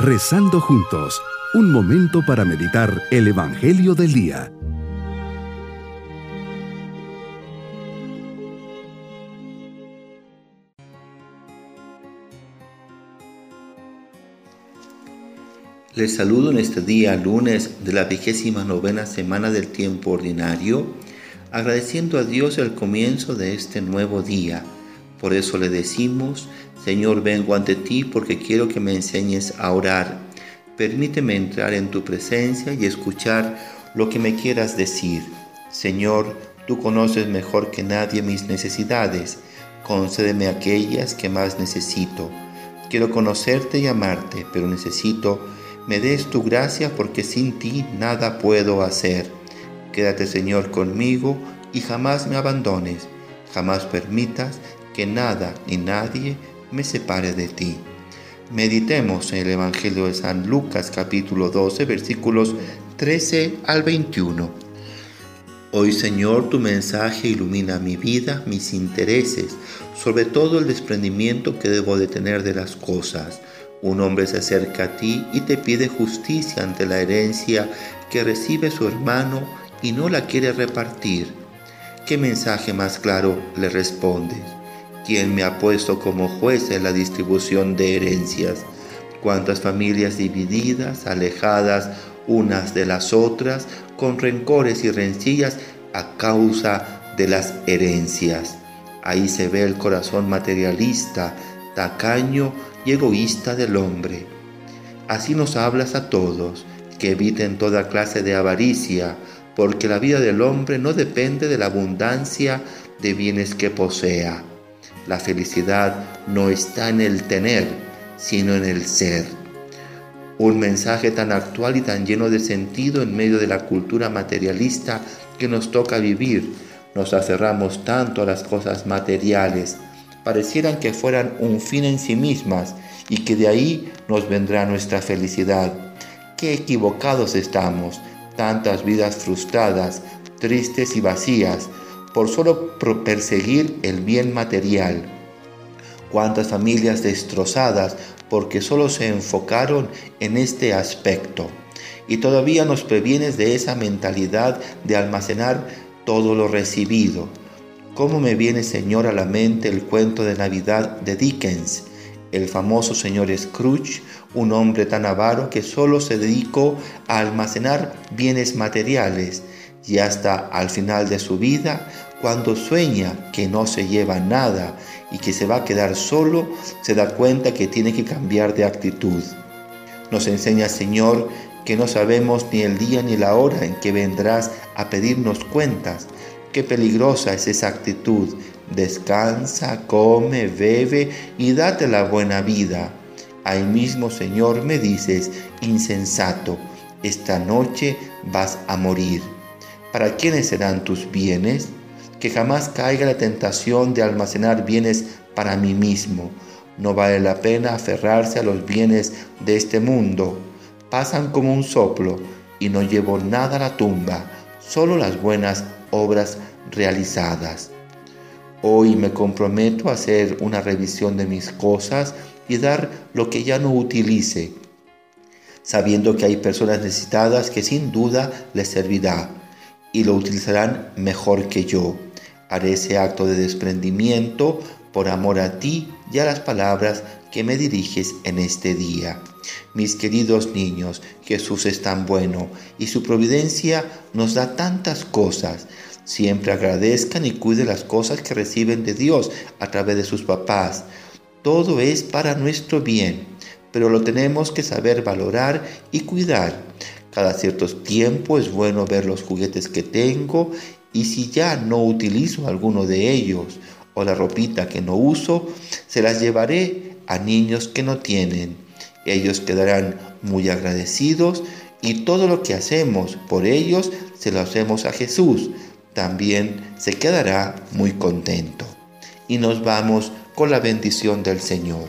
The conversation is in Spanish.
Rezando juntos, un momento para meditar el Evangelio del Día. Les saludo en este día lunes de la vigésima novena semana del tiempo ordinario, agradeciendo a Dios el comienzo de este nuevo día. Por eso le decimos, Señor, vengo ante ti porque quiero que me enseñes a orar. Permíteme entrar en tu presencia y escuchar lo que me quieras decir. Señor, tú conoces mejor que nadie mis necesidades. Concédeme aquellas que más necesito. Quiero conocerte y amarte, pero necesito me des tu gracia porque sin ti nada puedo hacer. Quédate Señor conmigo y jamás me abandones, jamás permitas que nada ni nadie me separe de ti. Meditemos en el Evangelio de San Lucas capítulo 12 versículos 13 al 21. Hoy Señor tu mensaje ilumina mi vida, mis intereses, sobre todo el desprendimiento que debo de tener de las cosas. Un hombre se acerca a ti y te pide justicia ante la herencia que recibe su hermano y no la quiere repartir. ¿Qué mensaje más claro le respondes? Quien me ha puesto como juez en la distribución de herencias. Cuántas familias divididas, alejadas unas de las otras, con rencores y rencillas a causa de las herencias. Ahí se ve el corazón materialista, tacaño y egoísta del hombre. Así nos hablas a todos, que eviten toda clase de avaricia, porque la vida del hombre no depende de la abundancia de bienes que posea. La felicidad no está en el tener, sino en el ser. Un mensaje tan actual y tan lleno de sentido en medio de la cultura materialista que nos toca vivir. Nos aferramos tanto a las cosas materiales, parecieran que fueran un fin en sí mismas y que de ahí nos vendrá nuestra felicidad. Qué equivocados estamos, tantas vidas frustradas, tristes y vacías, por solo perseguir el bien material. Cuántas familias destrozadas porque solo se enfocaron en este aspecto. Y todavía nos previenes de esa mentalidad de almacenar todo lo recibido. ¿Cómo me viene, Señor, a la mente el cuento de Navidad de Dickens? El famoso señor Scrooge, un hombre tan avaro que solo se dedicó a almacenar bienes materiales y hasta al final de su vida, cuando sueña que no se lleva nada y que se va a quedar solo, se da cuenta que tiene que cambiar de actitud. Nos enseña, Señor, que no sabemos ni el día ni la hora en que vendrás a pedirnos cuentas. Qué peligrosa es esa actitud. Descansa, come, bebe y date la buena vida. Ahí mismo, Señor, me dices, insensato, esta noche vas a morir. ¿Para quiénes serán tus bienes? Que jamás caiga la tentación de almacenar bienes para mí mismo. No vale la pena aferrarse a los bienes de este mundo. Pasan como un soplo y no llevo nada a la tumba, solo las buenas obras realizadas. Hoy me comprometo a hacer una revisión de mis cosas y dar lo que ya no utilice, sabiendo que hay personas necesitadas que sin duda les servirá y lo utilizarán mejor que yo. Haré ese acto de desprendimiento por amor a ti y a las palabras que me diriges en este día. Mis queridos niños, Jesús es tan bueno y su providencia nos da tantas cosas. Siempre agradezcan y cuiden las cosas que reciben de Dios a través de sus papás. Todo es para nuestro bien, pero lo tenemos que saber valorar y cuidar. Cada cierto tiempo es bueno ver los juguetes que tengo y si ya no utilizo alguno de ellos o la ropita que no uso, se las llevaré a niños que no tienen. Ellos quedarán muy agradecidos y todo lo que hacemos por ellos se lo hacemos a Jesús. También se quedará muy contento. Y nos vamos con la bendición del Señor.